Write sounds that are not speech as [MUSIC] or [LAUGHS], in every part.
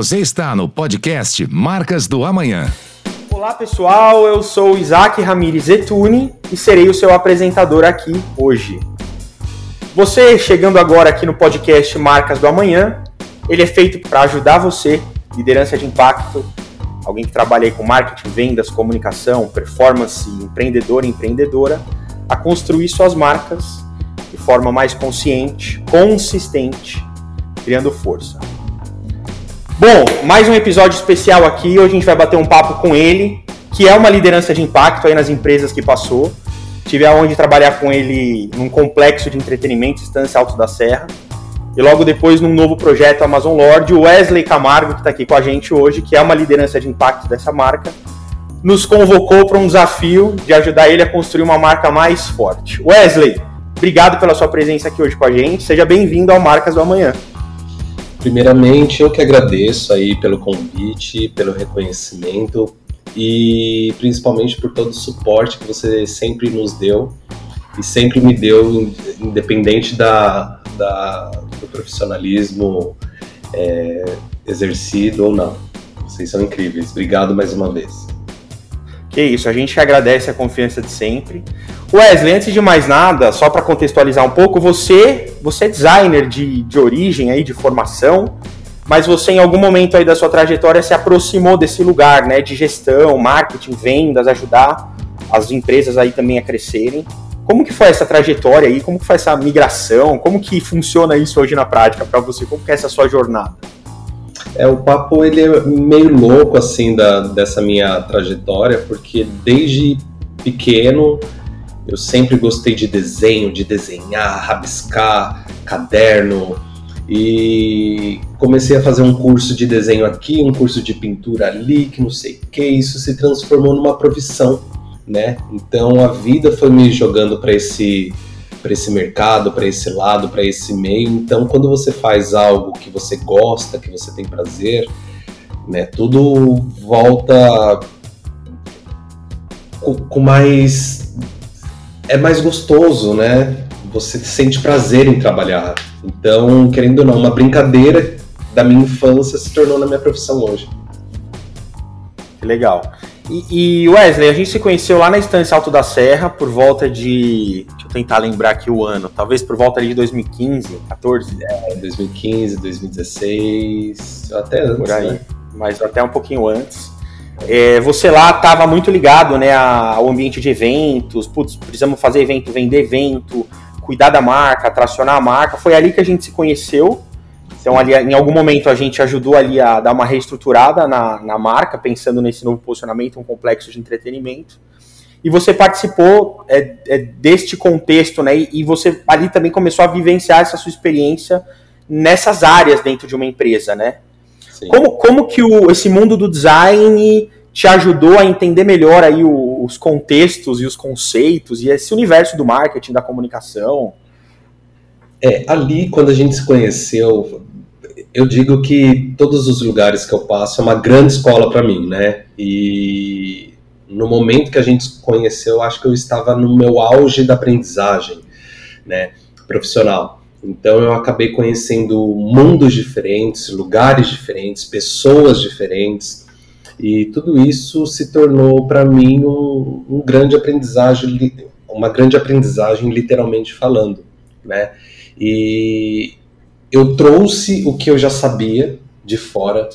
Você está no podcast Marcas do Amanhã. Olá pessoal, eu sou Isaac Ramirez Etune e serei o seu apresentador aqui hoje. Você chegando agora aqui no podcast Marcas do Amanhã, ele é feito para ajudar você, liderança de impacto, alguém que trabalha aí com marketing, vendas, comunicação, performance, empreendedor, empreendedora, a construir suas marcas de forma mais consciente, consistente, criando força. Bom, mais um episódio especial aqui. Hoje a gente vai bater um papo com ele, que é uma liderança de impacto aí nas empresas que passou. Tive a honra de trabalhar com ele num complexo de entretenimento, Estância Alto da Serra. E logo depois num novo projeto Amazon Lord, o Wesley Camargo, que está aqui com a gente hoje, que é uma liderança de impacto dessa marca, nos convocou para um desafio de ajudar ele a construir uma marca mais forte. Wesley, obrigado pela sua presença aqui hoje com a gente. Seja bem-vindo ao Marcas do Amanhã. Primeiramente, eu que agradeço aí pelo convite, pelo reconhecimento e principalmente por todo o suporte que você sempre nos deu e sempre me deu, independente da, da do profissionalismo é, exercido ou não. Vocês são incríveis. Obrigado mais uma vez. Que isso, a gente agradece a confiança de sempre. Wesley, antes de mais nada, só para contextualizar um pouco, você, você é designer de, de origem aí, de formação, mas você em algum momento aí da sua trajetória se aproximou desse lugar, né, de gestão, marketing, vendas, ajudar as empresas aí também a crescerem. Como que foi essa trajetória aí? Como que foi essa migração? Como que funciona isso hoje na prática para você? Como que é essa sua jornada? É, o papo ele é meio louco assim da, dessa minha trajetória, porque desde pequeno eu sempre gostei de desenho, de desenhar, rabiscar, caderno. E comecei a fazer um curso de desenho aqui, um curso de pintura ali, que não sei o que. Isso se transformou numa profissão, né? Então a vida foi me jogando para esse para esse mercado, para esse lado, para esse meio. Então, quando você faz algo que você gosta, que você tem prazer, né, tudo volta com, com mais é mais gostoso, né? Você sente prazer em trabalhar. Então, querendo ou não, uma brincadeira da minha infância se tornou na minha profissão hoje. Que legal. E, e, Wesley, a gente se conheceu lá na Estância Alto da Serra por volta de. Deixa eu tentar lembrar aqui o ano. Talvez por volta de 2015, 14. É, 2015, 2016. Até antes. Por aí. Né? Mas até um pouquinho antes. É, você lá estava muito ligado né, ao ambiente de eventos, putz, precisamos fazer evento, vender evento, cuidar da marca, atracionar a marca. Foi ali que a gente se conheceu. Então, ali, em algum momento, a gente ajudou ali a dar uma reestruturada na, na marca, pensando nesse novo posicionamento, um complexo de entretenimento. E você participou é, é, deste contexto, né? E, e você ali também começou a vivenciar essa sua experiência nessas áreas dentro de uma empresa, né? Como, como que o, esse mundo do design te ajudou a entender melhor aí o, os contextos e os conceitos e esse universo do marketing, da comunicação? É, ali, quando a gente se conheceu, eu digo que todos os lugares que eu passo é uma grande escola para mim, né? E no momento que a gente se conheceu, acho que eu estava no meu auge da aprendizagem, né, profissional. Então eu acabei conhecendo mundos diferentes, lugares diferentes, pessoas diferentes, e tudo isso se tornou para mim um, um, grande aprendizagem, uma grande aprendizagem literalmente falando, né? E eu trouxe o que eu já sabia de fora.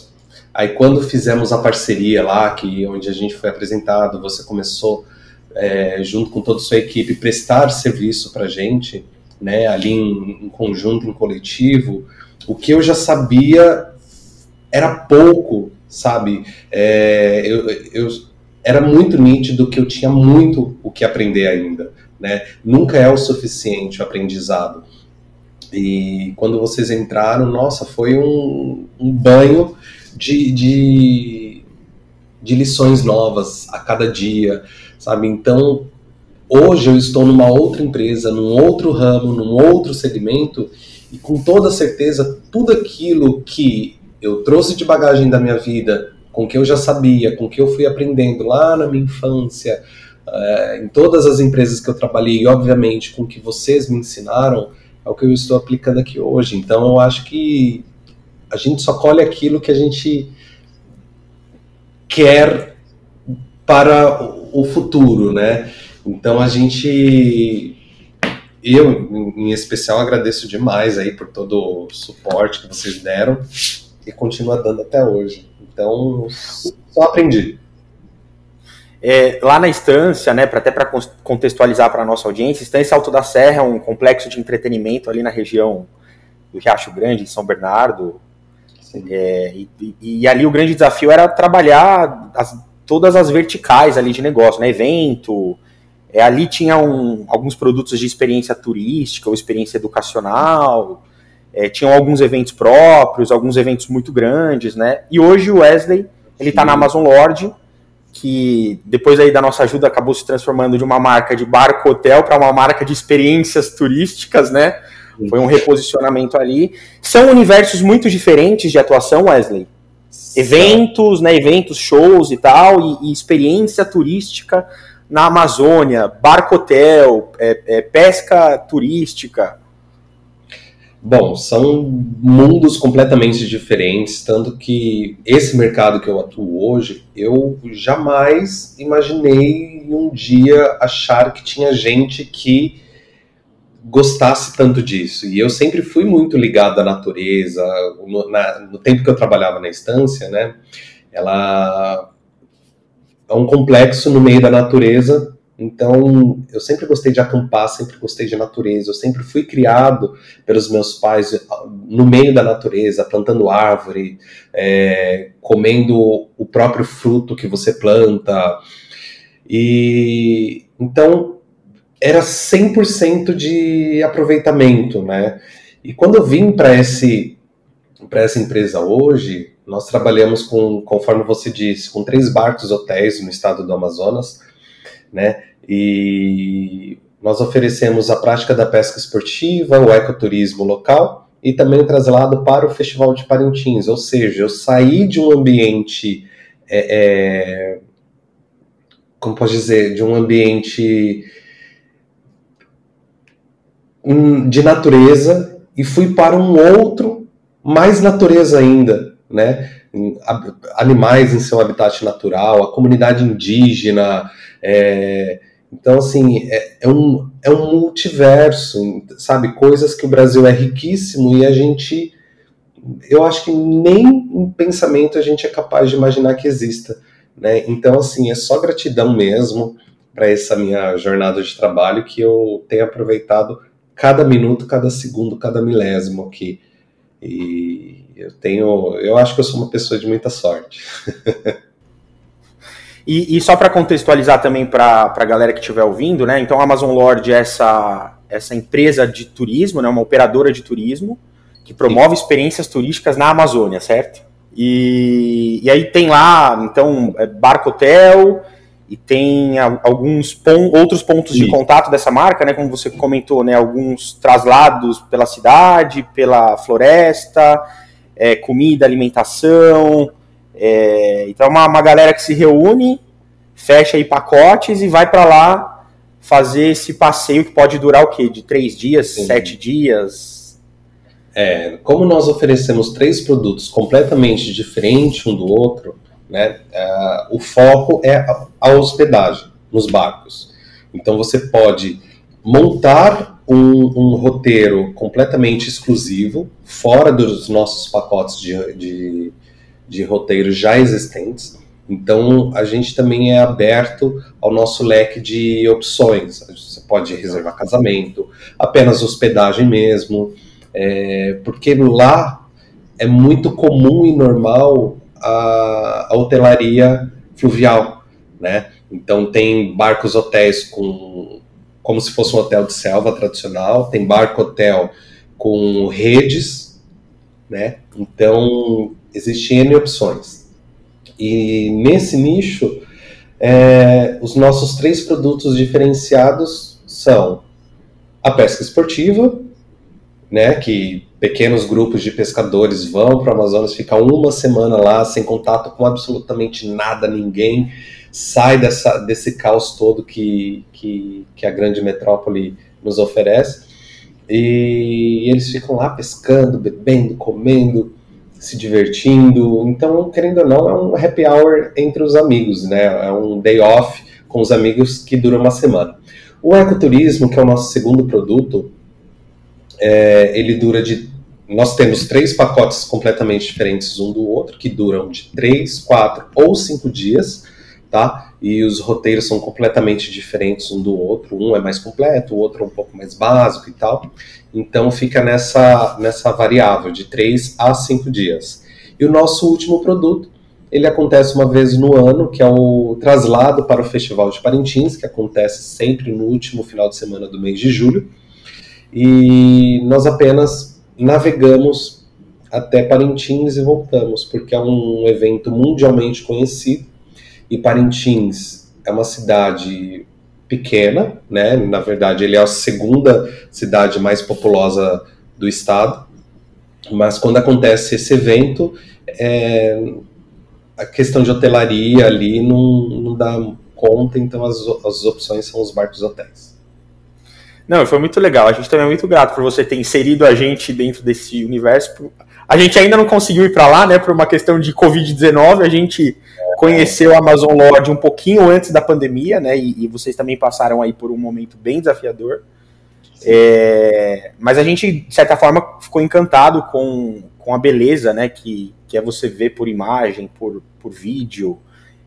Aí quando fizemos a parceria lá, que onde a gente foi apresentado, você começou é, junto com toda a sua equipe prestar serviço para gente né, ali em, em conjunto, em coletivo, o que eu já sabia era pouco, sabe? É, eu, eu, era muito nítido que eu tinha muito o que aprender ainda, né? Nunca é o suficiente o aprendizado. E quando vocês entraram, nossa, foi um, um banho de, de, de lições novas a cada dia, sabe? Então, Hoje eu estou numa outra empresa, num outro ramo, num outro segmento, e com toda certeza tudo aquilo que eu trouxe de bagagem da minha vida, com que eu já sabia, com que eu fui aprendendo lá na minha infância, uh, em todas as empresas que eu trabalhei, e obviamente com que vocês me ensinaram, é o que eu estou aplicando aqui hoje. Então eu acho que a gente só colhe aquilo que a gente quer para o futuro, né? Então a gente, eu em especial agradeço demais aí por todo o suporte que vocês deram e continua dando até hoje. Então só aprendi. É, lá na Estância, né, pra, até para contextualizar para a nossa audiência, Estância Alto da Serra é um complexo de entretenimento ali na região do Riacho Grande, em São Bernardo. É, e, e, ali o grande desafio era trabalhar as, todas as verticais ali de negócio, né, evento, é, ali tinha um, alguns produtos de experiência turística ou experiência educacional, é, tinham alguns eventos próprios, alguns eventos muito grandes, né, e hoje o Wesley, ele está na Amazon Lord, que depois aí da nossa ajuda acabou se transformando de uma marca de barco hotel para uma marca de experiências turísticas, né? Foi um reposicionamento ali. São universos muito diferentes de atuação, Wesley. Eventos, né? Eventos, shows e tal, e, e experiência turística na Amazônia, barco hotel, é, é, pesca turística. Bom, são mundos completamente diferentes, tanto que esse mercado que eu atuo hoje, eu jamais imaginei um dia achar que tinha gente que gostasse tanto disso. E eu sempre fui muito ligado à natureza. No, na, no tempo que eu trabalhava na estância, né, ela é um complexo no meio da natureza então, eu sempre gostei de acampar, sempre gostei de natureza. Eu sempre fui criado pelos meus pais no meio da natureza, plantando árvore, é, comendo o próprio fruto que você planta. E então era 100% de aproveitamento, né? E quando eu vim para esse para essa empresa hoje, nós trabalhamos com, conforme você disse, com três barcos hotéis no estado do Amazonas né? E nós oferecemos a prática da pesca esportiva, o ecoturismo local e também o traslado para o Festival de Parintins, ou seja, eu saí de um ambiente, é, é, como posso dizer, de um ambiente de natureza e fui para um outro mais natureza ainda, né? Animais em seu habitat natural, a comunidade indígena, é, então, assim, é, é, um, é um multiverso, sabe? Coisas que o Brasil é riquíssimo e a gente. Eu acho que nem em pensamento a gente é capaz de imaginar que exista. Né? Então, assim, é só gratidão mesmo para essa minha jornada de trabalho que eu tenho aproveitado cada minuto, cada segundo, cada milésimo aqui. E eu tenho. Eu acho que eu sou uma pessoa de muita sorte. [LAUGHS] E, e só para contextualizar também para a galera que estiver ouvindo, né? Então a Amazon Lord é essa, essa empresa de turismo, né? Uma operadora de turismo que promove Sim. experiências turísticas na Amazônia, certo? E, e aí tem lá, então, é barco hotel e tem alguns pon outros pontos Sim. de contato dessa marca, né? Como você comentou, né? Alguns traslados pela cidade, pela floresta, é, comida, alimentação, é, então, é uma, uma galera que se reúne, fecha aí pacotes e vai para lá fazer esse passeio que pode durar o quê? De três dias, Sim. sete dias? É, como nós oferecemos três produtos completamente diferentes um do outro, né, uh, o foco é a hospedagem nos barcos. Então você pode montar um, um roteiro completamente exclusivo, fora dos nossos pacotes de, de de roteiros já existentes. Então, a gente também é aberto ao nosso leque de opções. Você pode reservar casamento, apenas hospedagem mesmo, é, porque lá é muito comum e normal a, a hotelaria fluvial, né? Então, tem barcos hotéis com como se fosse um hotel de selva tradicional, tem barco hotel com redes, né? Então, Existem N opções. E nesse nicho, é, os nossos três produtos diferenciados são a pesca esportiva, né, que pequenos grupos de pescadores vão para o Amazonas, ficam uma semana lá sem contato com absolutamente nada, ninguém, sai dessa, desse caos todo que, que, que a grande metrópole nos oferece. E eles ficam lá pescando, bebendo, comendo, se divertindo. Então, querendo ou não, é um happy hour entre os amigos, né? É um day off com os amigos que dura uma semana. O ecoturismo, que é o nosso segundo produto, é, ele dura de. Nós temos três pacotes completamente diferentes um do outro, que duram de três, quatro ou cinco dias, tá? E os roteiros são completamente diferentes um do outro. Um é mais completo, o outro é um pouco mais básico e tal. Então fica nessa, nessa variável de três a cinco dias. E o nosso último produto, ele acontece uma vez no ano, que é o traslado para o Festival de Parintins, que acontece sempre no último final de semana do mês de julho e nós apenas navegamos até Parintins e voltamos, porque é um evento mundialmente conhecido e Parintins é uma cidade pequena, né? Na verdade, ele é a segunda cidade mais populosa do estado. Mas quando acontece esse evento, é, a questão de hotelaria ali não, não dá conta, então as, as opções são os barcos hotéis. Não, foi muito legal. A gente também é muito grato por você ter inserido a gente dentro desse universo. A gente ainda não conseguiu ir para lá, né, por uma questão de Covid-19. A gente conheceu a Amazon Lord um pouquinho antes da pandemia, né, e, e vocês também passaram aí por um momento bem desafiador. É, mas a gente, de certa forma, ficou encantado com, com a beleza, né, que, que é você ver por imagem, por, por vídeo,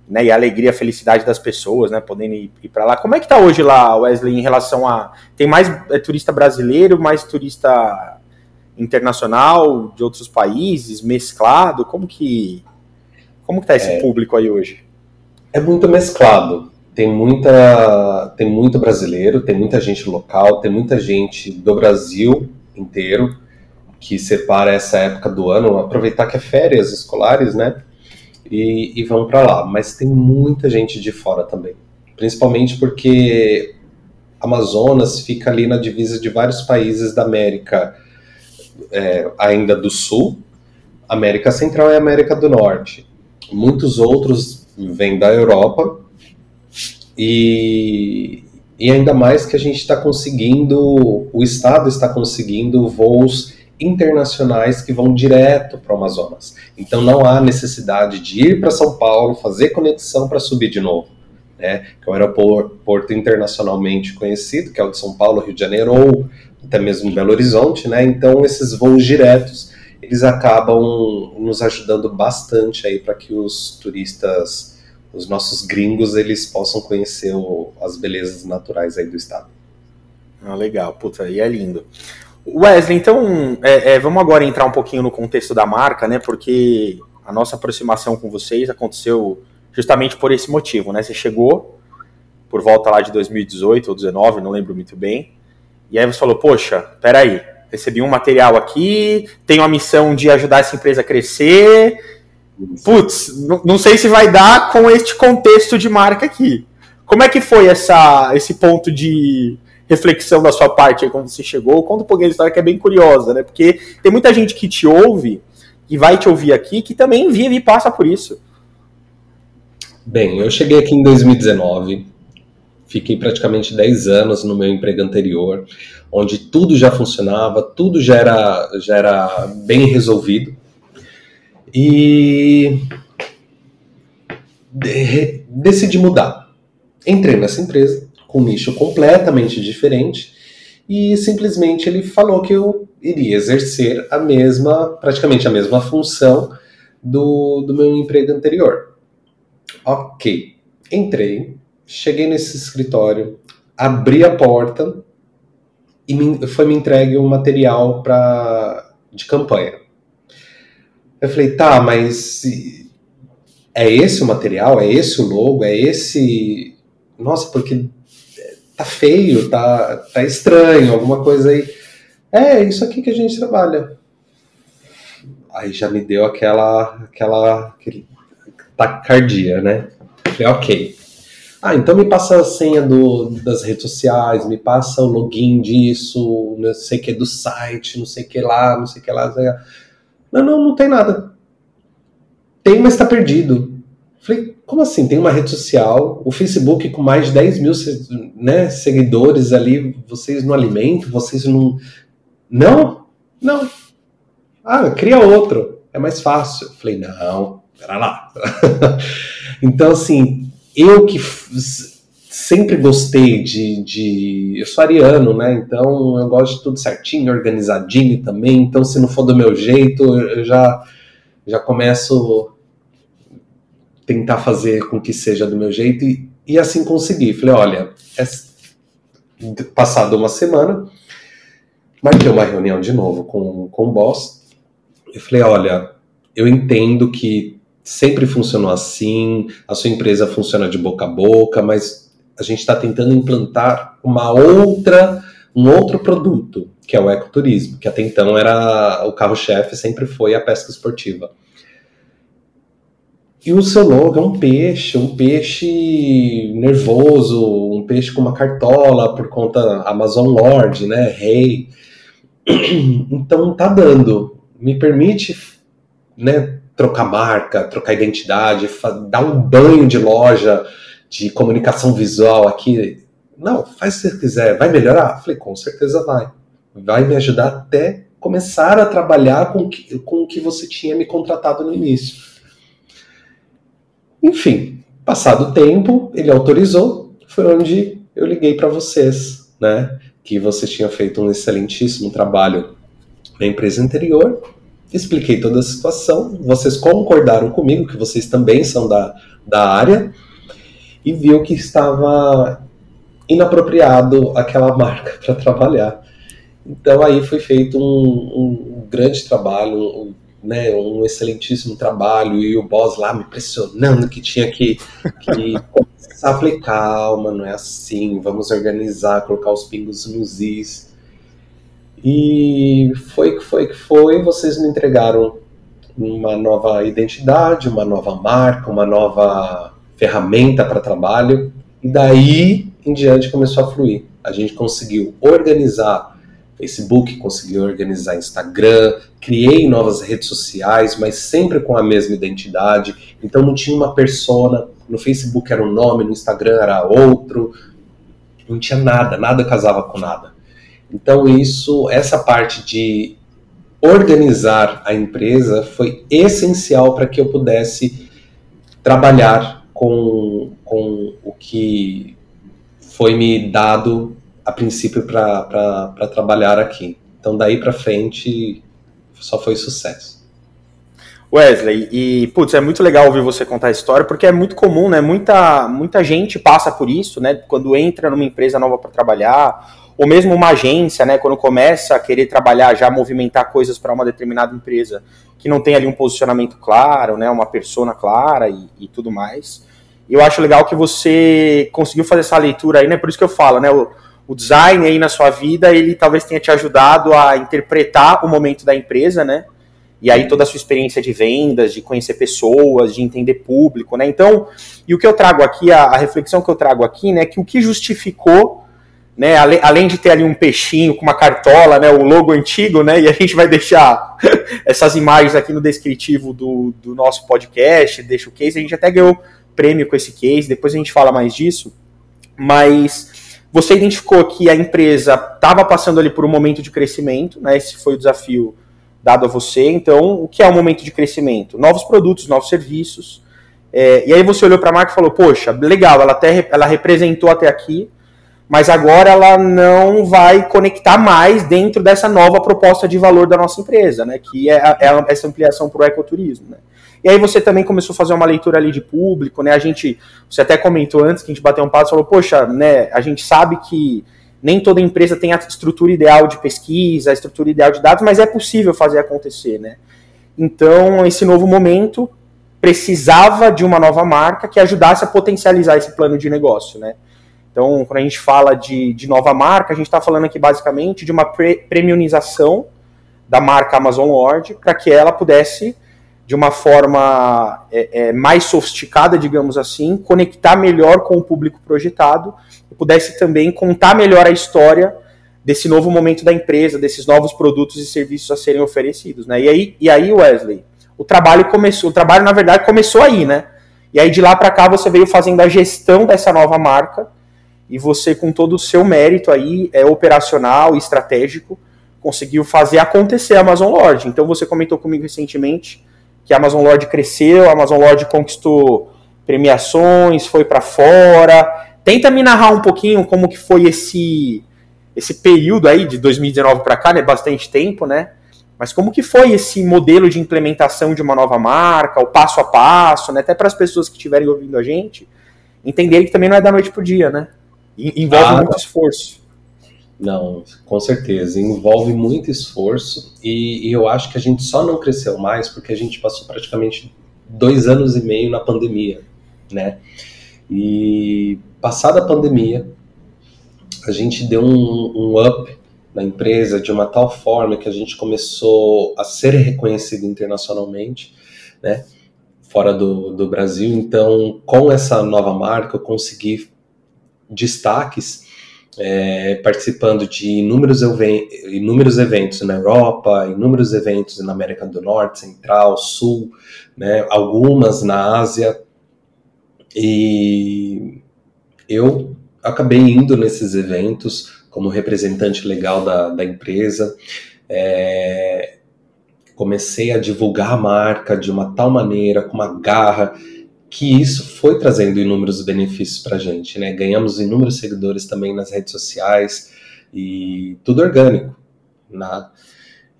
né, e a alegria, a felicidade das pessoas, né, podendo ir, ir para lá. Como é que tá hoje lá, Wesley, em relação a tem mais é, turista brasileiro, mais turista internacional de outros países, mesclado? Como que como que tá esse é, público aí hoje? É muito mesclado. Tem muita tem muito brasileiro, tem muita gente local, tem muita gente do Brasil inteiro que separa essa época do ano, aproveitar que é férias escolares, né? e, e vão para lá. Mas tem muita gente de fora também, principalmente porque Amazonas fica ali na divisa de vários países da América, é, ainda do Sul, América Central e América do Norte. Muitos outros vêm da Europa e, e ainda mais que a gente está conseguindo, o Estado está conseguindo voos internacionais que vão direto para o Amazonas. Então não há necessidade de ir para São Paulo, fazer conexão para subir de novo. Né, que é um aeroporto internacionalmente conhecido, que é o de São Paulo, Rio de Janeiro ou até mesmo Belo Horizonte, né? Então esses voos diretos eles acabam nos ajudando bastante aí para que os turistas, os nossos gringos, eles possam conhecer o, as belezas naturais aí do estado. Ah, legal, puta, aí é lindo. Wesley, então é, é, vamos agora entrar um pouquinho no contexto da marca, né? Porque a nossa aproximação com vocês aconteceu justamente por esse motivo, né? Você chegou por volta lá de 2018 ou 2019, não lembro muito bem, e aí você falou, poxa, peraí, recebi um material aqui, tenho a missão de ajudar essa empresa a crescer, putz, não sei se vai dar com este contexto de marca aqui. Como é que foi essa, esse ponto de reflexão da sua parte aí, quando você chegou. Conta um pouquinho da história que é bem curiosa, né? Porque tem muita gente que te ouve e vai te ouvir aqui que também vive e passa por isso. Bem, eu cheguei aqui em 2019, fiquei praticamente 10 anos no meu emprego anterior, onde tudo já funcionava, tudo já era, já era bem resolvido. E de, decidi mudar. Entrei nessa empresa, com um nicho completamente diferente, e simplesmente ele falou que eu iria exercer a mesma, praticamente a mesma função do, do meu emprego anterior. Ok, entrei, cheguei nesse escritório, abri a porta e me, foi me entregue um material pra, de campanha. Eu falei, tá, mas é esse o material? É esse o logo? É esse. Nossa, porque tá feio, tá, tá estranho, alguma coisa aí. É, isso aqui que a gente trabalha. Aí já me deu aquela, aquela, aquele taquicardia, né? Falei, ok. Ah, então me passa a senha do, das redes sociais, me passa o login disso, não sei o que do site, não sei o que lá, não sei o que lá. Não, não, não, tem nada. Tem, mas tá perdido. Falei, como assim? Tem uma rede social, o Facebook com mais de 10 mil né, seguidores ali, vocês não alimentam, vocês não. Não? Não. Ah, cria outro. é mais fácil. Falei, não, pera lá. [LAUGHS] então, assim, eu que sempre gostei de, de. Eu sou ariano, né? Então eu gosto de tudo certinho, organizadinho também. Então, se não for do meu jeito, eu já, já começo tentar fazer com que seja do meu jeito. E, e assim consegui. Falei, olha, é... passado uma semana, marquei uma reunião de novo com, com o boss. Eu falei, olha, eu entendo que sempre funcionou assim, a sua empresa funciona de boca a boca, mas a gente está tentando implantar uma outra, um outro produto, que é o ecoturismo, que até então era o carro-chefe, sempre foi a pesca esportiva. E o seu logo é um peixe, um peixe nervoso, um peixe com uma cartola por conta Amazon Lord, né, rei. [CLEARS THROAT] Então tá dando. Me permite, né, trocar marca, trocar identidade, dar um banho de loja, de comunicação visual aqui. Não, faz se você quiser, vai melhorar? Falei, com certeza vai. Vai me ajudar até começar a trabalhar com que, com o que você tinha me contratado no início. Enfim, passado o tempo, ele autorizou, foi onde eu liguei para vocês, né? Que vocês tinham feito um excelentíssimo trabalho na empresa anterior. Expliquei toda a situação, vocês concordaram comigo, que vocês também são da, da área, e viu que estava inapropriado aquela [LAUGHS] marca para trabalhar. Então aí foi feito um, um grande trabalho, um, né, um excelentíssimo trabalho e o boss lá me pressionando que tinha que, que [LAUGHS] começar a falei, calma, não é assim, vamos organizar, colocar os pingos nos is. E foi que foi que foi, vocês me entregaram uma nova identidade, uma nova marca, uma nova ferramenta para trabalho, e daí em diante começou a fluir. A gente conseguiu organizar Facebook, conseguiu organizar Instagram, criei novas redes sociais, mas sempre com a mesma identidade. Então não tinha uma persona. No Facebook era um nome, no Instagram era outro. Não tinha nada, nada casava com nada. Então isso, essa parte de organizar a empresa foi essencial para que eu pudesse trabalhar com, com o que foi me dado a princípio para trabalhar aqui. Então, daí para frente, só foi sucesso. Wesley, e putz, é muito legal ouvir você contar a história, porque é muito comum, né? Muita, muita gente passa por isso, né? Quando entra numa empresa nova para trabalhar, ou mesmo uma agência, né? Quando começa a querer trabalhar, já movimentar coisas para uma determinada empresa que não tem ali um posicionamento claro, né? Uma persona clara e, e tudo mais. Eu acho legal que você conseguiu fazer essa leitura aí, né? Por isso que eu falo, né? O, o design aí na sua vida, ele talvez tenha te ajudado a interpretar o momento da empresa, né? E aí toda a sua experiência de vendas, de conhecer pessoas, de entender público, né? Então, e o que eu trago aqui, a, a reflexão que eu trago aqui, né? Que o que justificou, né? Além, além de ter ali um peixinho com uma cartola, né? O logo antigo, né? E a gente vai deixar [LAUGHS] essas imagens aqui no descritivo do, do nosso podcast, deixa o case, a gente até ganhou prêmio com esse case, depois a gente fala mais disso, mas você identificou que a empresa estava passando ali por um momento de crescimento, né? Esse foi o desafio dado a você. Então, o que é um momento de crescimento? Novos produtos, novos serviços. É, e aí você olhou para a marca e falou: Poxa, legal, ela até ela representou até aqui, mas agora ela não vai conectar mais dentro dessa nova proposta de valor da nossa empresa, né? Que é, é essa ampliação para o ecoturismo. Né? E aí você também começou a fazer uma leitura ali de público, né? A gente, você até comentou antes que a gente bateu um passo, falou, poxa, né? A gente sabe que nem toda empresa tem a estrutura ideal de pesquisa, a estrutura ideal de dados, mas é possível fazer acontecer, né? Então, esse novo momento precisava de uma nova marca que ajudasse a potencializar esse plano de negócio, né? Então, quando a gente fala de, de nova marca, a gente está falando aqui basicamente de uma pre premiumização da marca Amazon Lord para que ela pudesse de uma forma é, é, mais sofisticada, digamos assim, conectar melhor com o público projetado e pudesse também contar melhor a história desse novo momento da empresa, desses novos produtos e serviços a serem oferecidos, né? E aí, e aí Wesley, o trabalho começou, o trabalho na verdade começou aí, né? E aí de lá para cá você veio fazendo a gestão dessa nova marca e você com todo o seu mérito aí é operacional e estratégico conseguiu fazer acontecer a Amazon Lord. Então você comentou comigo recentemente que a Amazon Lord cresceu, a Amazon Lord conquistou premiações, foi para fora. Tenta me narrar um pouquinho como que foi esse esse período aí de 2019 para cá, né, bastante tempo, né? Mas como que foi esse modelo de implementação de uma nova marca, o passo a passo, né? Até para as pessoas que estiverem ouvindo a gente entenderem que também não é da noite pro dia, né? Envolve ah, muito esforço. Não, com certeza. Envolve muito esforço e, e, eu acho que a gente só não cresceu mais porque a gente passou praticamente dois anos e meio na pandemia, né? E passada a pandemia, a gente deu um, um up na empresa de uma tal forma que a gente começou a ser reconhecido internacionalmente, né? Fora do, do Brasil. Então, com essa nova marca, eu consegui destaques é, participando de inúmeros, inúmeros eventos na Europa, inúmeros eventos na América do Norte, Central, Sul, né, algumas na Ásia. E eu acabei indo nesses eventos como representante legal da, da empresa. É, comecei a divulgar a marca de uma tal maneira, com uma garra, que isso foi trazendo inúmeros benefícios para a gente, né? Ganhamos inúmeros seguidores também nas redes sociais e tudo orgânico, né?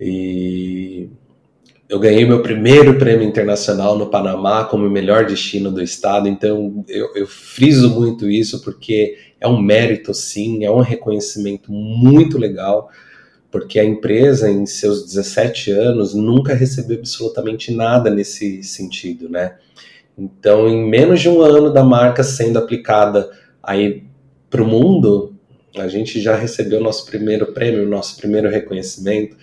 E eu ganhei meu primeiro prêmio internacional no Panamá como melhor destino do estado, então eu, eu friso muito isso porque é um mérito, sim, é um reconhecimento muito legal, porque a empresa, em seus 17 anos, nunca recebeu absolutamente nada nesse sentido, né? Então, em menos de um ano da marca sendo aplicada aí para o mundo, a gente já recebeu nosso primeiro prêmio, nosso primeiro reconhecimento.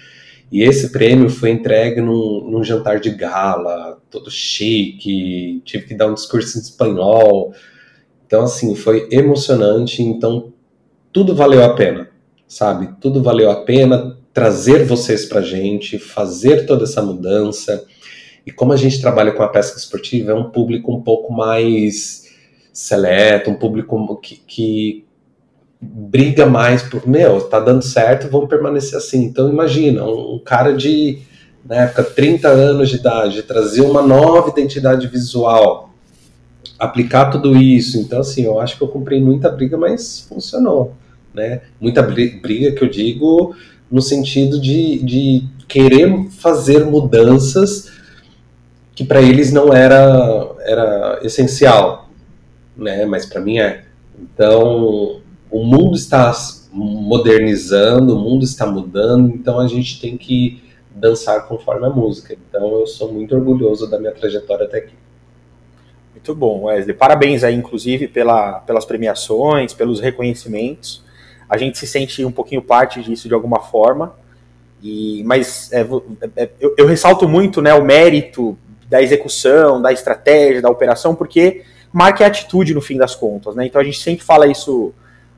E esse prêmio foi entregue num, num jantar de gala, todo chique, tive que dar um discurso em espanhol. Então, assim, foi emocionante. Então, tudo valeu a pena, sabe? Tudo valeu a pena trazer vocês para gente, fazer toda essa mudança. E como a gente trabalha com a pesca esportiva, é um público um pouco mais seleto, um público que, que briga mais por, meu, tá dando certo, vamos permanecer assim. Então imagina, um, um cara de, na época, 30 anos de idade, trazer uma nova identidade visual, aplicar tudo isso. Então, assim, eu acho que eu comprei muita briga, mas funcionou, né? Muita briga que eu digo no sentido de, de querer fazer mudanças que para eles não era, era essencial, né? Mas para mim é. Então, o mundo está modernizando, o mundo está mudando, então a gente tem que dançar conforme a música. Então, eu sou muito orgulhoso da minha trajetória até aqui. Muito bom, Wesley. Parabéns aí, inclusive, pela, pelas premiações, pelos reconhecimentos. A gente se sente um pouquinho parte disso de alguma forma. E, mas é, é, eu, eu, ressalto muito né, o mérito da execução, da estratégia, da operação, porque marca é atitude no fim das contas, né? Então a gente sempre fala isso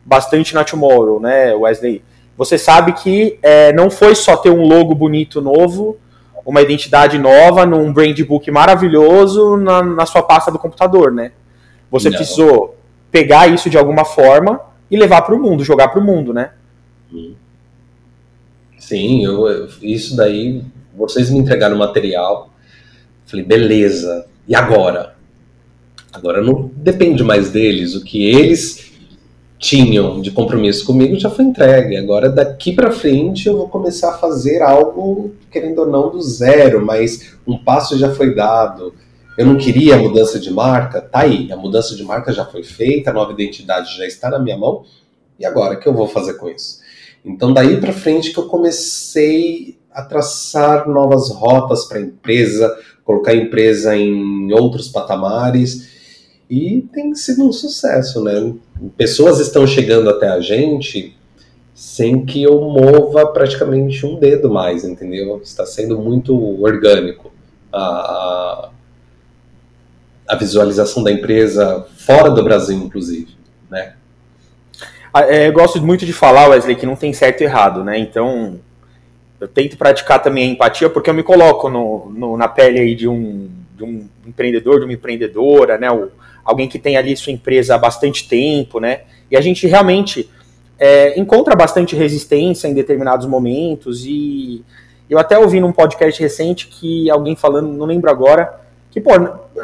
bastante na Tomorrow, né, Wesley? Você sabe que é, não foi só ter um logo bonito novo, uma identidade nova, num brand book maravilhoso na, na sua pasta do computador, né? Você não. precisou pegar isso de alguma forma e levar para o mundo, jogar para o mundo, né? Sim, eu, isso daí, vocês me entregaram material, Falei, beleza. E agora? Agora não depende mais deles. O que eles tinham de compromisso comigo já foi entregue. Agora, daqui para frente, eu vou começar a fazer algo, querendo ou não, do zero, mas um passo já foi dado. Eu não queria a mudança de marca, tá aí. A mudança de marca já foi feita, a nova identidade já está na minha mão. E agora, o que eu vou fazer com isso? Então, daí para frente que eu comecei a traçar novas rotas para a empresa, colocar a empresa em outros patamares e tem sido um sucesso, né? Pessoas estão chegando até a gente sem que eu mova praticamente um dedo mais, entendeu? Está sendo muito orgânico a, a visualização da empresa fora do Brasil, inclusive, né? Ah, é, eu gosto muito de falar, Wesley, que não tem certo e errado, né? Então, eu tento praticar também a empatia porque eu me coloco no, no, na pele aí de um, de um empreendedor, de uma empreendedora, né? O, alguém que tem ali sua empresa há bastante tempo, né? E a gente realmente é, encontra bastante resistência em determinados momentos e, Eu até ouvi num podcast recente que alguém falando, não lembro agora, que, pô,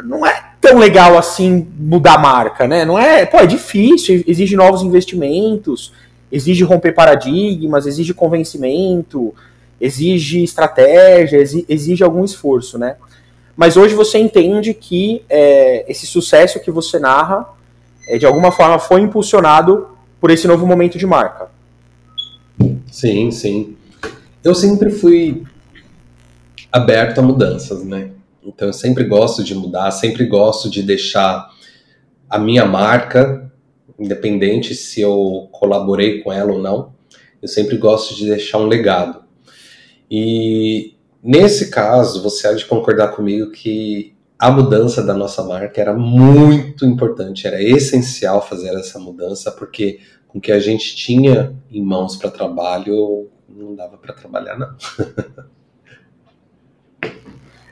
não é tão legal assim mudar a marca, né? Não é, pô, é difícil, exige novos investimentos, exige romper paradigmas, exige convencimento, exige estratégia, exige algum esforço, né? Mas hoje você entende que é, esse sucesso que você narra, é, de alguma forma, foi impulsionado por esse novo momento de marca. Sim, sim. Eu sempre fui aberto a mudanças, né? Então eu sempre gosto de mudar, sempre gosto de deixar a minha marca, independente se eu colaborei com ela ou não, eu sempre gosto de deixar um legado. E nesse caso, você há de concordar comigo que a mudança da nossa marca era muito importante, era essencial fazer essa mudança, porque com o que a gente tinha em mãos para trabalho, não dava para trabalhar, não. [LAUGHS]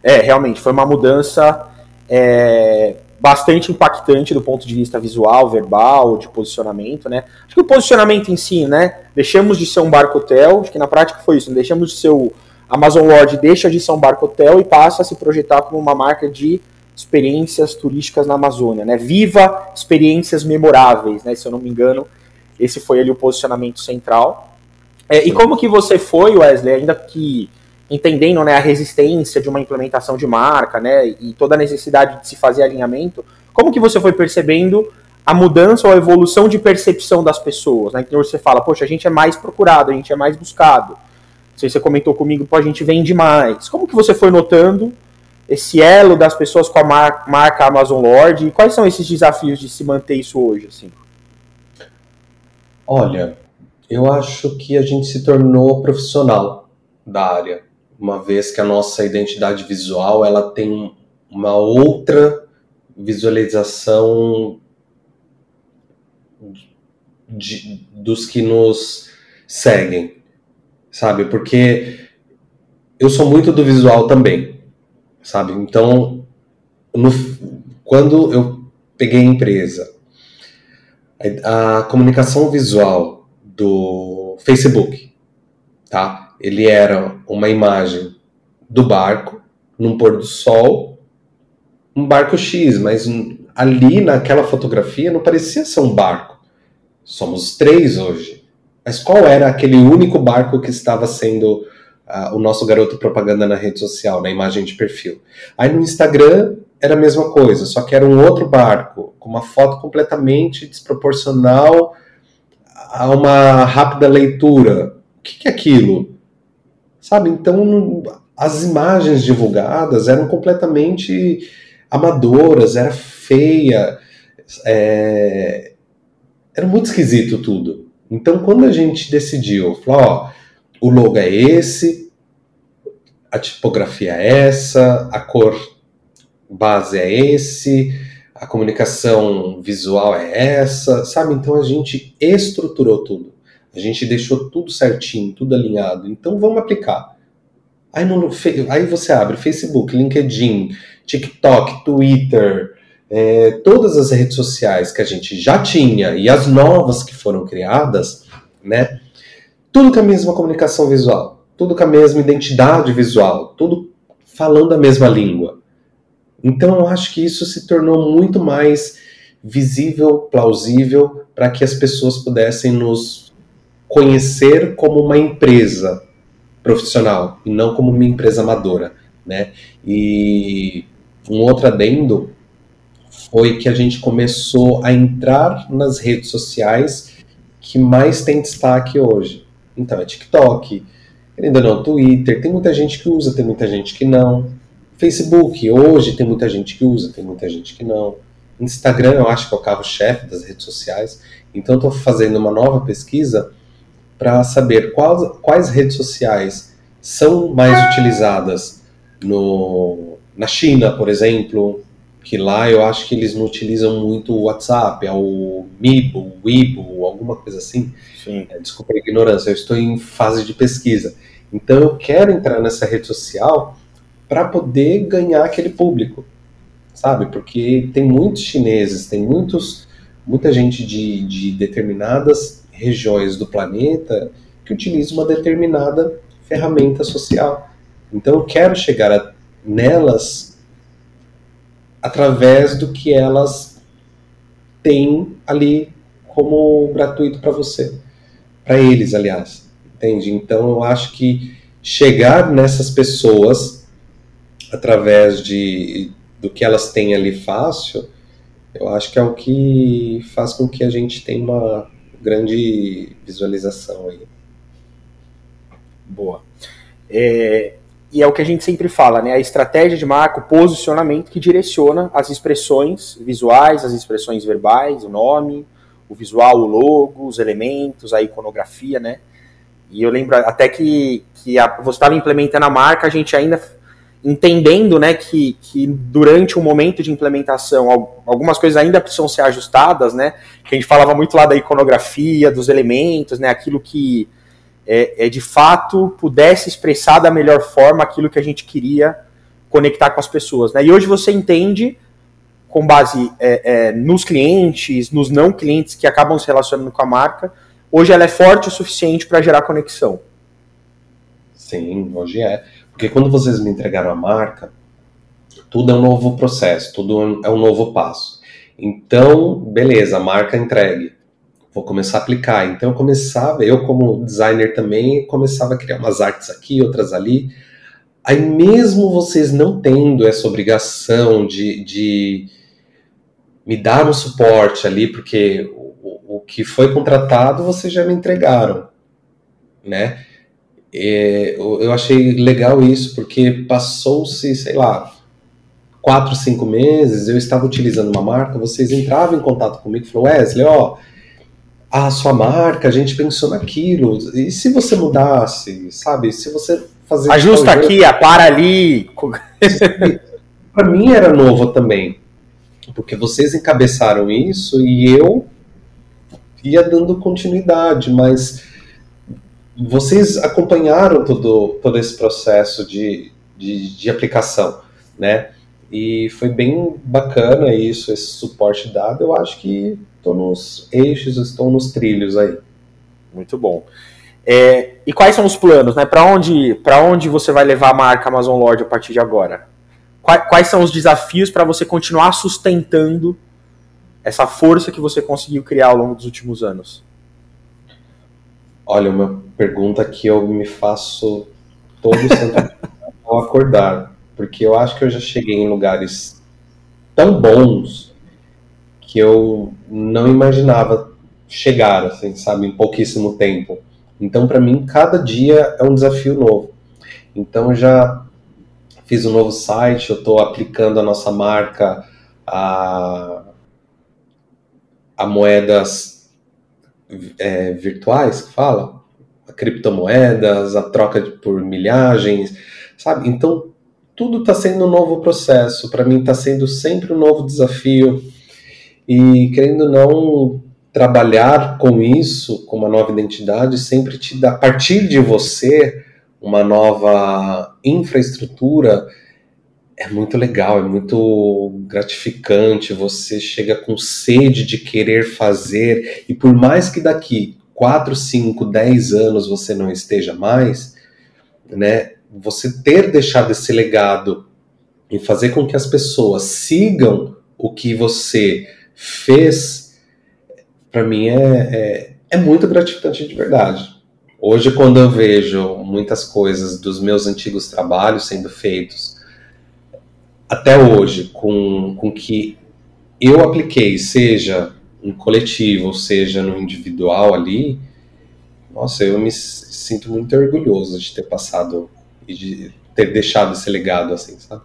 é, realmente, foi uma mudança é, bastante impactante do ponto de vista visual, verbal, de posicionamento, né? Acho que o posicionamento em si, né? Deixamos de ser um barco hotel, acho que na prática foi isso, né? deixamos de ser o Amazon Lord, deixa de ser um barco hotel e passa a se projetar como uma marca de experiências turísticas na Amazônia, né? Viva experiências memoráveis, né? Se eu não me engano, esse foi ali o posicionamento central. É, e como que você foi, Wesley, ainda que entendendo né, a resistência de uma implementação de marca, né, e toda a necessidade de se fazer alinhamento, como que você foi percebendo a mudança ou a evolução de percepção das pessoas, né? Que você fala, poxa, a gente é mais procurado, a gente é mais buscado. Se você comentou comigo, pô, a gente vende mais. Como que você foi notando esse elo das pessoas com a mar marca Amazon Lord e quais são esses desafios de se manter isso hoje, assim? Olha, eu acho que a gente se tornou profissional da área uma vez que a nossa identidade visual ela tem uma outra visualização de, dos que nos seguem, sabe? Porque eu sou muito do visual também, sabe? Então, no, quando eu peguei a empresa, a, a comunicação visual do Facebook, tá? ele era uma imagem do barco num pôr do sol, um barco X, mas ali naquela fotografia não parecia ser um barco. Somos três hoje. Mas qual era aquele único barco que estava sendo uh, o nosso garoto propaganda na rede social, na imagem de perfil? Aí no Instagram era a mesma coisa, só que era um outro barco, com uma foto completamente desproporcional a uma rápida leitura. O que, que é aquilo? sabe? Então, as imagens divulgadas eram completamente amadoras, era feia, é... era muito esquisito tudo. Então, quando a gente decidiu, falou, ó, o logo é esse, a tipografia é essa, a cor base é esse, a comunicação visual é essa, sabe? Então a gente estruturou tudo. A gente deixou tudo certinho, tudo alinhado. Então vamos aplicar. Aí, no, aí você abre Facebook, LinkedIn, TikTok, Twitter, é, todas as redes sociais que a gente já tinha e as novas que foram criadas, né? Tudo com a mesma comunicação visual, tudo com a mesma identidade visual, tudo falando a mesma língua. Então eu acho que isso se tornou muito mais visível, plausível, para que as pessoas pudessem nos conhecer como uma empresa profissional e não como uma empresa amadora, né? E um outro adendo foi que a gente começou a entrar nas redes sociais que mais tem destaque hoje. Então é TikTok, ainda não Twitter, tem muita gente que usa, tem muita gente que não. Facebook, hoje tem muita gente que usa, tem muita gente que não. Instagram, eu acho que é o carro-chefe das redes sociais. Então, estou fazendo uma nova pesquisa para saber quais, quais redes sociais são mais utilizadas no, na China, por exemplo, que lá eu acho que eles não utilizam muito o WhatsApp, é o Mibo, Weibo, alguma coisa assim. Sim. É, desculpa a ignorância, eu estou em fase de pesquisa. Então eu quero entrar nessa rede social para poder ganhar aquele público, sabe? Porque tem muitos chineses, tem muitos, muita gente de, de determinadas regiões do planeta que utilizam uma determinada ferramenta social. Então eu quero chegar a, nelas através do que elas têm ali como gratuito para você, para eles, aliás, entende? Então eu acho que chegar nessas pessoas através de do que elas têm ali fácil, eu acho que é o que faz com que a gente tenha uma grande visualização aí. Boa. É, e é o que a gente sempre fala, né? A estratégia de marca, o posicionamento que direciona as expressões visuais, as expressões verbais, o nome, o visual, o logo, os elementos, a iconografia, né? E eu lembro até que, que a, você estava implementando a marca, a gente ainda entendendo né, que, que durante o momento de implementação algumas coisas ainda precisam ser ajustadas, né? Que a gente falava muito lá da iconografia, dos elementos, né? Aquilo que é, é, de fato pudesse expressar da melhor forma aquilo que a gente queria conectar com as pessoas. Né? E hoje você entende, com base é, é, nos clientes, nos não clientes que acabam se relacionando com a marca, hoje ela é forte o suficiente para gerar conexão. Sim, hoje é. Porque quando vocês me entregaram a marca, tudo é um novo processo, tudo é um novo passo. Então, beleza, a marca entregue vou começar a aplicar. Então eu começava, eu como designer também, começava a criar umas artes aqui, outras ali. Aí mesmo vocês não tendo essa obrigação de, de me dar um suporte ali, porque o, o que foi contratado vocês já me entregaram, né? E, eu achei legal isso, porque passou-se, sei lá, quatro, cinco meses, eu estava utilizando uma marca, vocês entravam em contato comigo e falaram, Wesley, ó, a sua marca, a gente pensou naquilo. E se você mudasse, sabe? Se você fazer. Ajusta aqui, para ali. [LAUGHS] Para mim era novo também. Porque vocês encabeçaram isso e eu ia dando continuidade, mas vocês acompanharam todo, todo esse processo de, de, de aplicação, né? E foi bem bacana isso, esse suporte dado. Eu acho que estou nos eixos, estou nos trilhos aí. Muito bom. É, e quais são os planos, né? Para onde, onde você vai levar a marca Amazon Lord a partir de agora? Quais, quais são os desafios para você continuar sustentando essa força que você conseguiu criar ao longo dos últimos anos? Olha, uma pergunta que eu me faço todo santo [LAUGHS] ao acordar porque eu acho que eu já cheguei em lugares tão bons que eu não imaginava chegar, assim, sabe, em pouquíssimo tempo. Então, para mim, cada dia é um desafio novo. Então, já fiz um novo site, eu estou aplicando a nossa marca a, a moedas é, virtuais, que fala, a criptomoedas, a troca de, por milhagens, sabe? Então, tudo está sendo um novo processo. Para mim está sendo sempre um novo desafio. E querendo não trabalhar com isso, com uma nova identidade, sempre te dá, a partir de você, uma nova infraestrutura, é muito legal, é muito gratificante. Você chega com sede de querer fazer, e por mais que daqui 4, 5, 10 anos você não esteja mais, né, você ter deixado esse legado e fazer com que as pessoas sigam o que você fez, para mim é, é, é, muito gratificante de verdade. Hoje, quando eu vejo muitas coisas dos meus antigos trabalhos sendo feitos, até hoje, com, com que eu apliquei, seja no coletivo, seja no individual ali, nossa, eu me sinto muito orgulhoso de ter passado e de ter deixado esse legado assim, sabe?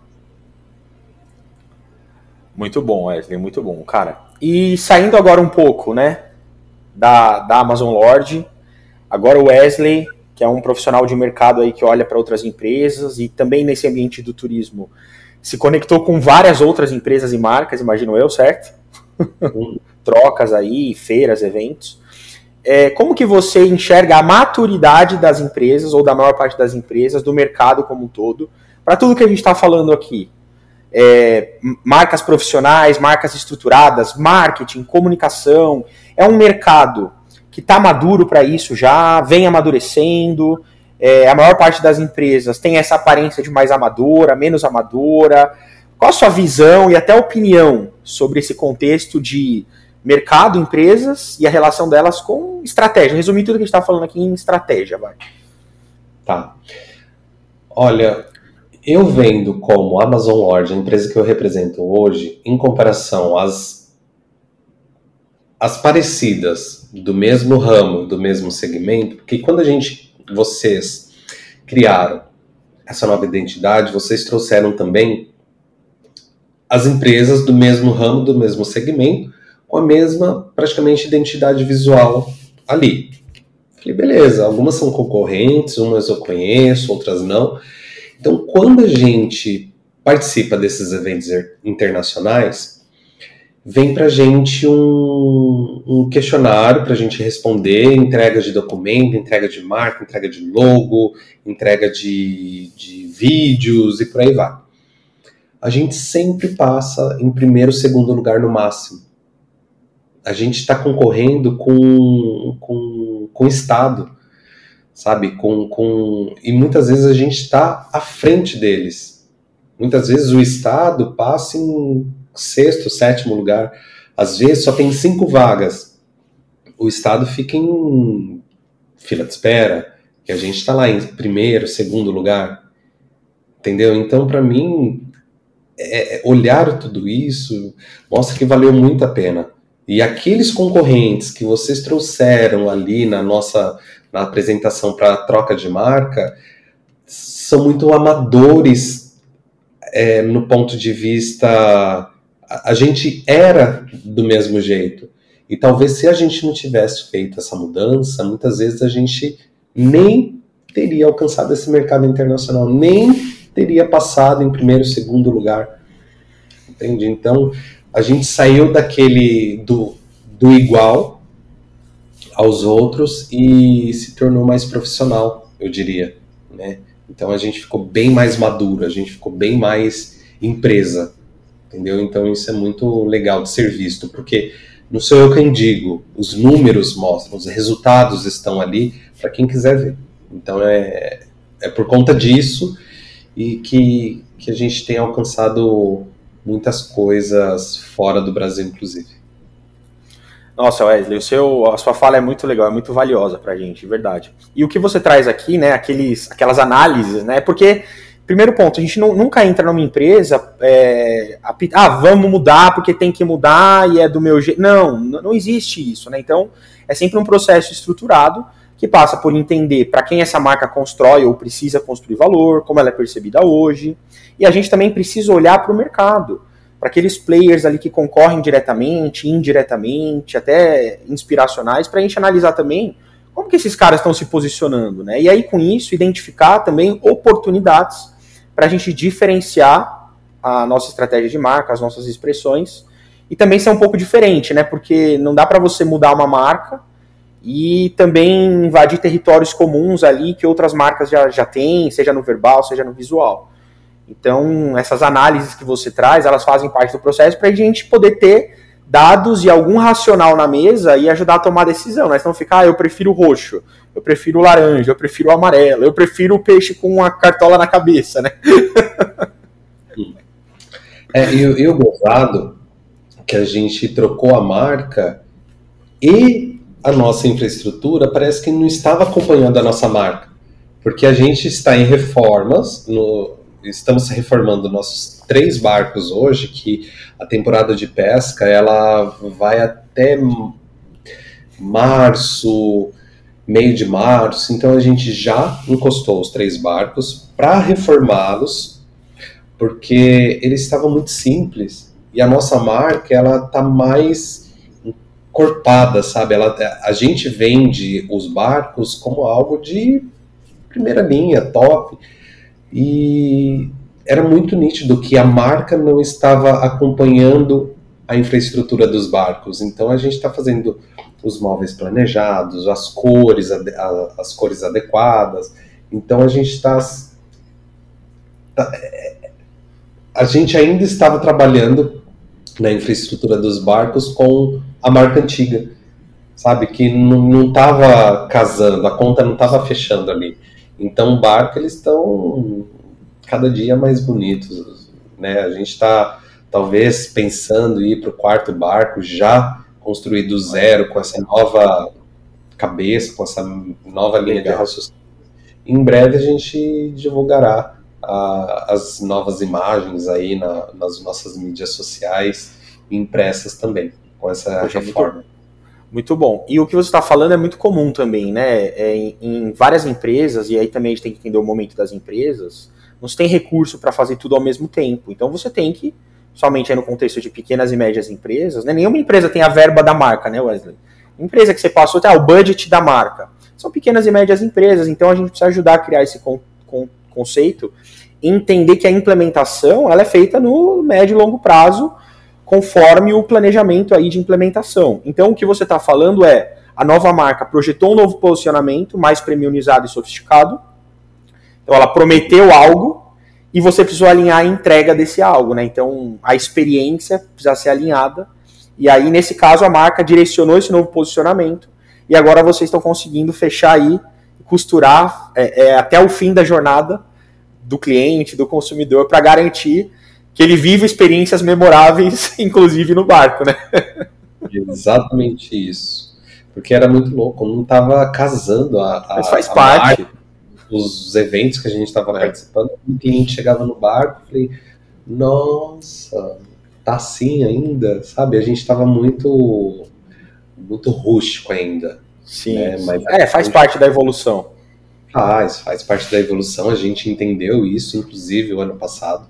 Muito bom, Wesley, muito bom, cara. E saindo agora um pouco, né, da, da Amazon Lord, agora o Wesley, que é um profissional de mercado aí que olha para outras empresas e também nesse ambiente do turismo, se conectou com várias outras empresas e marcas, imagino eu, certo? [LAUGHS] Trocas aí, feiras, eventos é, como que você enxerga a maturidade das empresas, ou da maior parte das empresas, do mercado como um todo, para tudo que a gente está falando aqui? É, marcas profissionais, marcas estruturadas, marketing, comunicação. É um mercado que está maduro para isso já, vem amadurecendo. É, a maior parte das empresas tem essa aparência de mais amadora, menos amadora. Qual a sua visão e até opinião sobre esse contexto de mercado, empresas e a relação delas com estratégia? Resumir tudo que a gente está falando aqui em estratégia, vai. Tá. Olha, eu vendo como Amazon Lord, a empresa que eu represento hoje, em comparação às, às parecidas do mesmo ramo, do mesmo segmento, porque quando a gente, vocês criaram essa nova identidade, vocês trouxeram também as empresas do mesmo ramo, do mesmo segmento, com a mesma, praticamente, identidade visual ali. Falei, beleza, algumas são concorrentes, umas eu conheço, outras não. Então, quando a gente participa desses eventos internacionais, vem para a gente um, um questionário para a gente responder, entrega de documento, entrega de marca, entrega de logo, entrega de, de vídeos e por aí vai. A gente sempre passa em primeiro, segundo lugar no máximo. A gente está concorrendo com, com, com o Estado sabe? Com, com... E muitas vezes a gente está à frente deles. Muitas vezes o Estado passa em sexto, sétimo lugar. Às vezes só tem cinco vagas. O Estado fica em fila de espera, que a gente está lá em primeiro, segundo lugar. Entendeu? Então, para mim, é, é, olhar tudo isso mostra que valeu muito a pena. E aqueles concorrentes que vocês trouxeram ali na nossa na apresentação para troca de marca são muito amadores é, no ponto de vista. A, gente era do mesmo jeito. E talvez se a gente não tivesse feito essa mudança, muitas vezes a gente nem teria alcançado esse mercado internacional, nem teria passado em primeiro, segundo lugar. Entende? Então, a gente saiu daquele do, do igual aos outros e se tornou mais profissional, eu diria, né? Então a gente ficou bem mais maduro, a gente ficou bem mais empresa, entendeu? Então isso é muito legal de ser visto, porque não sou eu quem digo, os números mostram, os resultados estão ali para quem quiser ver. Então é, é por conta disso e que, que a gente tem alcançado muitas coisas fora do Brasil, inclusive. Nossa, Wesley, o seu, a sua fala é muito legal, é muito valiosa pra gente, de verdade. E o que você traz aqui, né, aqueles, aquelas análises, né, porque, primeiro ponto, a gente não, nunca entra numa empresa, é, ah, vamos mudar porque tem que mudar e é do meu jeito. Não, não existe isso, né, então é sempre um processo estruturado que passa por entender para quem essa marca constrói ou precisa construir valor, como ela é percebida hoje, e a gente também precisa olhar para o mercado para aqueles players ali que concorrem diretamente, indiretamente, até inspiracionais, para a gente analisar também como que esses caras estão se posicionando, né? E aí com isso identificar também oportunidades para a gente diferenciar a nossa estratégia de marca, as nossas expressões e também ser um pouco diferente, né? Porque não dá para você mudar uma marca e também invadir territórios comuns ali que outras marcas já, já têm, seja no verbal, seja no visual. Então, essas análises que você traz, elas fazem parte do processo para a gente poder ter dados e algum racional na mesa e ajudar a tomar decisão. Né? Senão ficar, ah, eu prefiro roxo, eu prefiro laranja, eu prefiro amarelo, eu prefiro o peixe com uma cartola na cabeça, né? é, e, o gozado que a gente trocou a marca e a nossa infraestrutura parece que não estava acompanhando a nossa marca. Porque a gente está em reformas no, estamos reformando nossos três barcos hoje, que a temporada de pesca ela vai até março, meio de março, então a gente já encostou os três barcos para reformá-los, porque eles estavam muito simples e a nossa marca ela tá mais encorpada, sabe? Ela, a gente vende os barcos como algo de primeira linha, top e era muito nítido que a marca não estava acompanhando a infraestrutura dos barcos. Então a gente está fazendo os móveis planejados, as cores, as cores adequadas. Então a gente está tá, a gente ainda estava trabalhando na infraestrutura dos barcos com a marca antiga, sabe que não estava casando, a conta não estava fechando ali. Então, o barco, eles estão cada dia mais bonitos. Né? A gente está, talvez, pensando em ir para o quarto barco, já construído do zero, com essa nova cabeça, com essa nova linha Legal. de raciocínio. Em breve a gente divulgará a, as novas imagens aí na, nas nossas mídias sociais impressas também, com essa Poxa, reforma. Muito, bom. E o que você está falando é muito comum também, né? É, em, em, várias empresas, e aí também a gente tem que entender o momento das empresas, não se tem recurso para fazer tudo ao mesmo tempo. Então você tem que, somente no contexto de pequenas e médias empresas, né? nenhuma empresa tem a verba da marca, né, Wesley? Empresa que você passou, tá, o budget da marca. São pequenas e médias empresas, então a gente precisa ajudar a criar esse con con conceito e entender que a implementação ela é feita no médio e longo prazo, conforme o planejamento aí de implementação. Então o que você está falando é a nova marca projetou um novo posicionamento mais premiumizado e sofisticado. Então ela prometeu algo e você precisou alinhar a entrega desse algo, né? Então a experiência precisa ser alinhada e aí, nesse caso, a marca direcionou esse novo posicionamento e agora vocês estão conseguindo fechar aí, costurar é, é, até o fim da jornada do cliente, do consumidor, para garantir que ele viva experiências memoráveis, [LAUGHS] inclusive no barco, né? Exatamente isso. Porque era muito louco, não estava casando a, a, Mas faz parte. Marca, os eventos que a gente estava é. participando, o cliente chegava no barco, falei, nossa, tá assim ainda, sabe? A gente estava muito muito rústico ainda. Sim. Né? Mas é, faz gente... parte da evolução. Faz, faz parte da evolução. A gente entendeu isso, inclusive, o ano passado.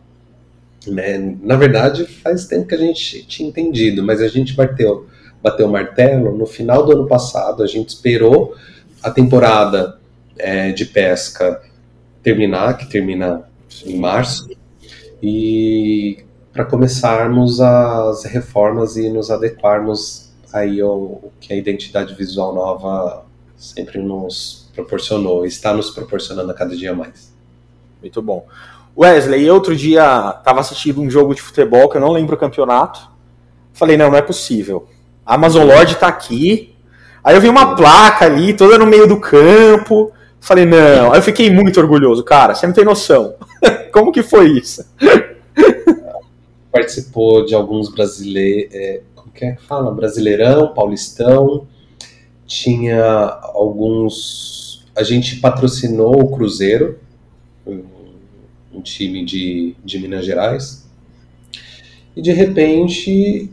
Né? Na verdade, faz tempo que a gente tinha entendido, mas a gente bateu, bateu o martelo no final do ano passado. A gente esperou a temporada é, de pesca terminar, que termina em março, e para começarmos as reformas e nos adequarmos aí ao, que a identidade visual nova sempre nos proporcionou, está nos proporcionando a cada dia mais. Muito bom. Wesley, outro dia estava assistindo um jogo de futebol que eu não lembro o campeonato. Falei, não, não é possível. A Amazon Lord está aqui. Aí eu vi uma placa ali, toda no meio do campo. Falei, não. Aí eu fiquei muito orgulhoso, cara. Você não tem noção. [LAUGHS] Como que foi isso? participou de alguns brasileiros, é, como que é que fala? Brasileirão, Paulistão, tinha alguns. A gente patrocinou o Cruzeiro, um, time de, de Minas Gerais, e de repente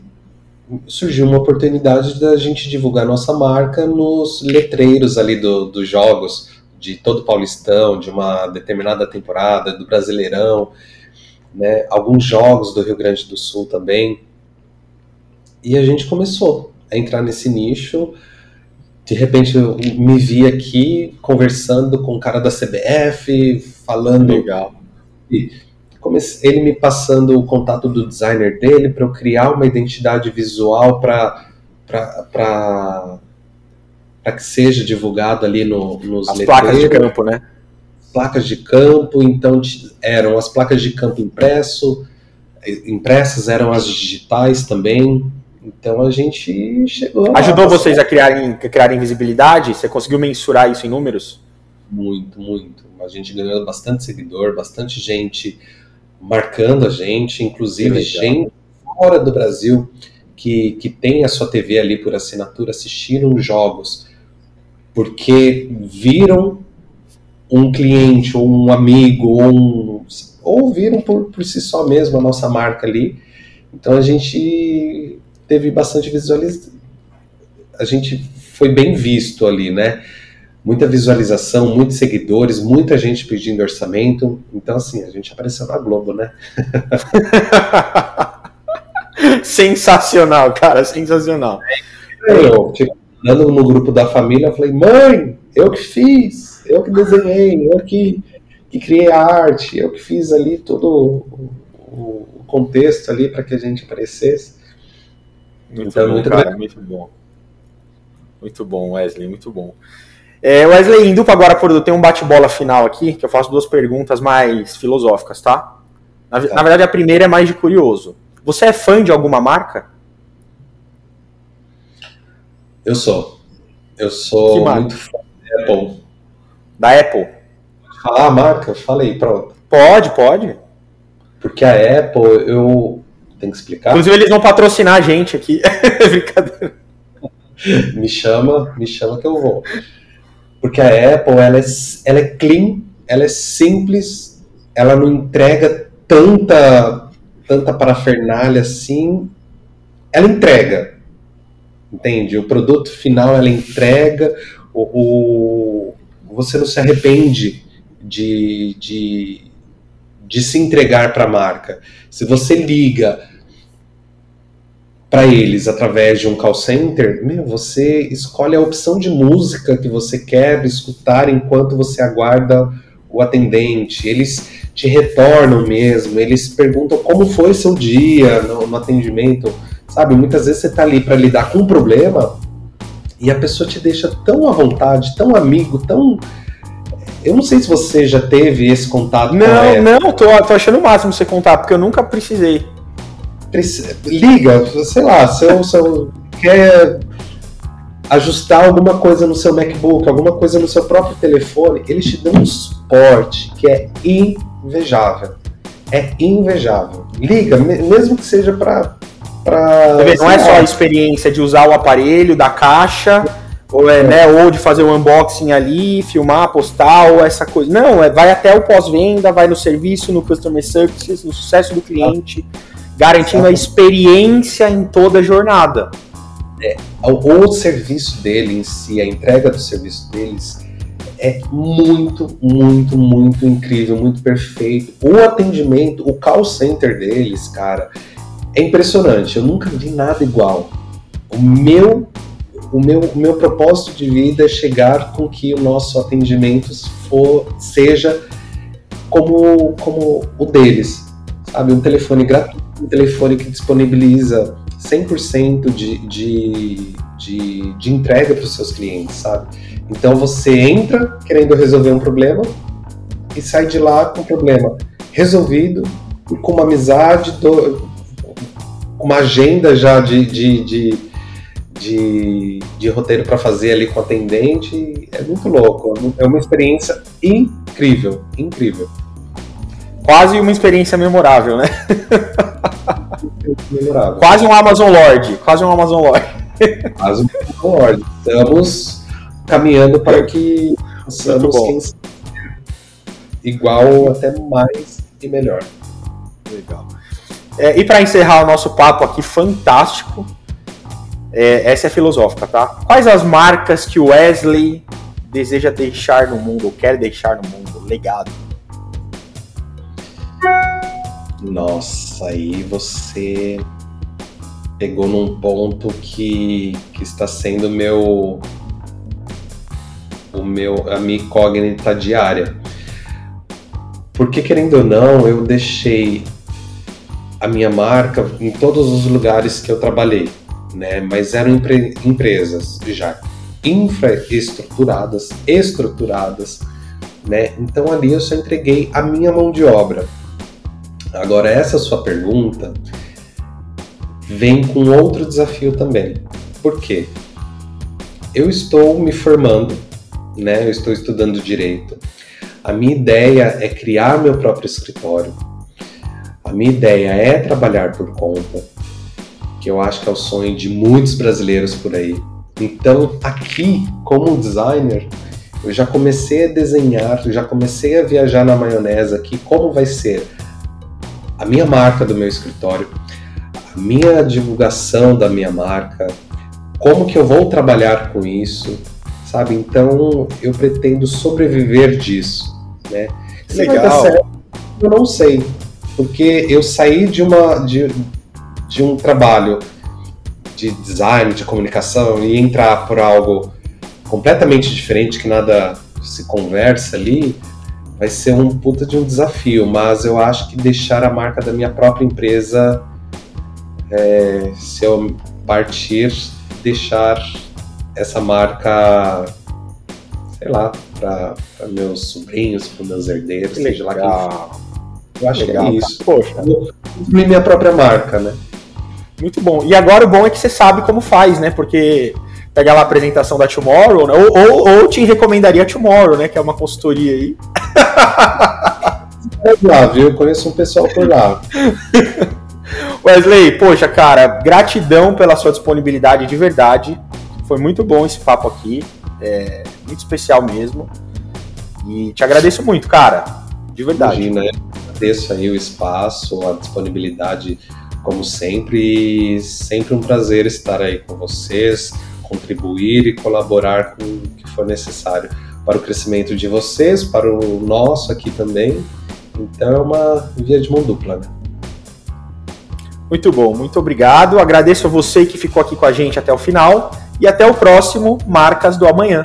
surgiu uma oportunidade da gente divulgar nossa marca nos letreiros ali do, dos jogos, de todo Paulistão, de uma determinada temporada, do Brasileirão né, alguns jogos do Rio Grande do Sul também. E a gente começou a entrar nesse nicho. De repente eu me vi aqui conversando com o cara da CBF, falando. Legal. Comecei, ele me passando o contato do designer dele para eu criar uma identidade visual para para que seja divulgado ali no, nos As placas de campo, né? placas de campo, então eram as placas de campo impresso, impressas eram as digitais também. Então a gente chegou. Ajudou vocês a criarem, a criarem visibilidade? Você conseguiu mensurar isso em números? Muito, muito. A gente ganhou bastante seguidor, bastante gente marcando a gente, inclusive gente fora do Brasil que, que tem a sua TV ali por assinatura assistiram jogos porque viram um cliente ou um amigo ou, um, ou viram por, por si só mesmo a nossa marca ali. Então a gente teve bastante visualização. A gente foi bem visto ali, né? Muita visualização, muitos seguidores, muita gente pedindo orçamento. Então, assim, a gente apareceu na Globo, né? [LAUGHS] sensacional, cara, sensacional. Eu, tipo, andando no grupo da família, eu falei, mãe, eu que fiz eu que desenhei, eu que, que criei a arte, eu que fiz ali todo o, o contexto ali para que a gente aparecesse. Muito então, bom, muito, cara, muito bom. Muito bom, Wesley, muito bom. É, Wesley, indo agora por tem um bate-bola final aqui, que eu faço duas perguntas mais filosóficas, tá? Na, tá? na, verdade, a primeira é mais de curioso. Você é fã de alguma marca? Eu sou. Eu sou muito fã da Apple. Da Apple? falar a marca? Falei, pronto. Pode, pode. Porque a Apple, eu. Tem que explicar? Inclusive, eles vão patrocinar a gente aqui. [LAUGHS] Brincadeira. me chama, me chama que eu vou. Porque a Apple, ela é, ela é clean, ela é simples, ela não entrega tanta, tanta parafernália assim. Ela entrega, entende? O produto final ela entrega, o, o você não se arrepende de, de, de se entregar para a marca. Se você liga para eles através de um call center, meu, você escolhe a opção de música que você quer escutar enquanto você aguarda o atendente. Eles te retornam mesmo, eles perguntam como foi seu dia no, no atendimento. Sabe, muitas vezes você está ali para lidar com um problema e a pessoa te deixa tão à vontade, tão amigo, tão eu não sei se você já teve esse contato não, não, tô, tô achando o máximo você contar, porque eu nunca precisei. Liga, sei lá, se eu, se eu quer ajustar alguma coisa no seu MacBook, alguma coisa no seu próprio telefone, eles te dão um suporte que é invejável. É invejável. Liga, mesmo que seja para. Pra, não é só a experiência de usar o aparelho, da caixa ou, é, né, ou de fazer o um unboxing ali, filmar, postar, ou essa coisa. Não, é, vai até o pós-venda, vai no serviço, no customer services, no sucesso do cliente, garantindo a experiência em toda a jornada. É, o, o serviço dele em si, a entrega do serviço deles é muito, muito, muito incrível, muito perfeito. O atendimento, o call center deles, cara, é impressionante. Eu nunca vi nada igual. O meu o meu, o meu propósito de vida é chegar com que o nosso atendimento for, seja como, como o deles, sabe? Um telefone gratuito, um telefone que disponibiliza 100% de, de, de, de entrega para os seus clientes, sabe? Então você entra querendo resolver um problema e sai de lá com o problema resolvido, com uma amizade, do, uma agenda já de, de, de de, de roteiro para fazer ali com o atendente. É muito louco. É uma experiência incrível, incrível. Quase uma experiência memorável, né? memorável. Quase um Amazon Lord. Quase um Amazon Lord. Quase um Amazon Lord. Estamos caminhando para que possamos igual até mais e melhor. Legal. É, e para encerrar o nosso papo aqui fantástico, é, essa é filosófica, tá? Quais as marcas que o Wesley deseja deixar no mundo, ou quer deixar no mundo? Legado. Nossa, aí você pegou num ponto que, que está sendo meu o meu a minha incógnita diária. Porque querendo ou não, eu deixei a minha marca em todos os lugares que eu trabalhei né? Mas eram empre empresas já infraestruturadas, estruturadas, né? Então ali eu só entreguei a minha mão de obra. Agora essa sua pergunta vem com outro desafio também. Por quê? Eu estou me formando, né? Eu estou estudando direito. A minha ideia é criar meu próprio escritório. A minha ideia é trabalhar por conta que eu acho que é o sonho de muitos brasileiros por aí. Então, aqui, como designer, eu já comecei a desenhar, já comecei a viajar na maionese aqui, como vai ser a minha marca do meu escritório, a minha divulgação da minha marca, como que eu vou trabalhar com isso, sabe? Então, eu pretendo sobreviver disso, né? Se Legal. Certo, eu não sei, porque eu saí de uma de, de um trabalho de design, de comunicação e entrar por algo completamente diferente que nada se conversa ali, vai ser um puta de um desafio, mas eu acho que deixar a marca da minha própria empresa, é, se eu partir, deixar essa marca, sei lá, para meus sobrinhos, para meus herdeiros, seja lá quem Eu acho Legal, que é isso. Poxa. minha própria marca, né? Muito bom. E agora o bom é que você sabe como faz, né? Porque pega lá a apresentação da Tomorrow, né? ou, ou, ou te recomendaria a Tomorrow, né? Que é uma consultoria aí. Lá, viu? Eu conheço um pessoal por lá. Wesley, poxa, cara, gratidão pela sua disponibilidade de verdade. Foi muito bom esse papo aqui. É muito especial mesmo. E te agradeço muito, cara. De verdade. Imagina, agradeço aí o espaço, a disponibilidade, como sempre. Sempre um prazer estar aí com vocês, contribuir e colaborar com o que for necessário para o crescimento de vocês, para o nosso aqui também. Então é uma via de mão dupla, né? Muito bom, muito obrigado. Agradeço a você que ficou aqui com a gente até o final e até o próximo Marcas do Amanhã.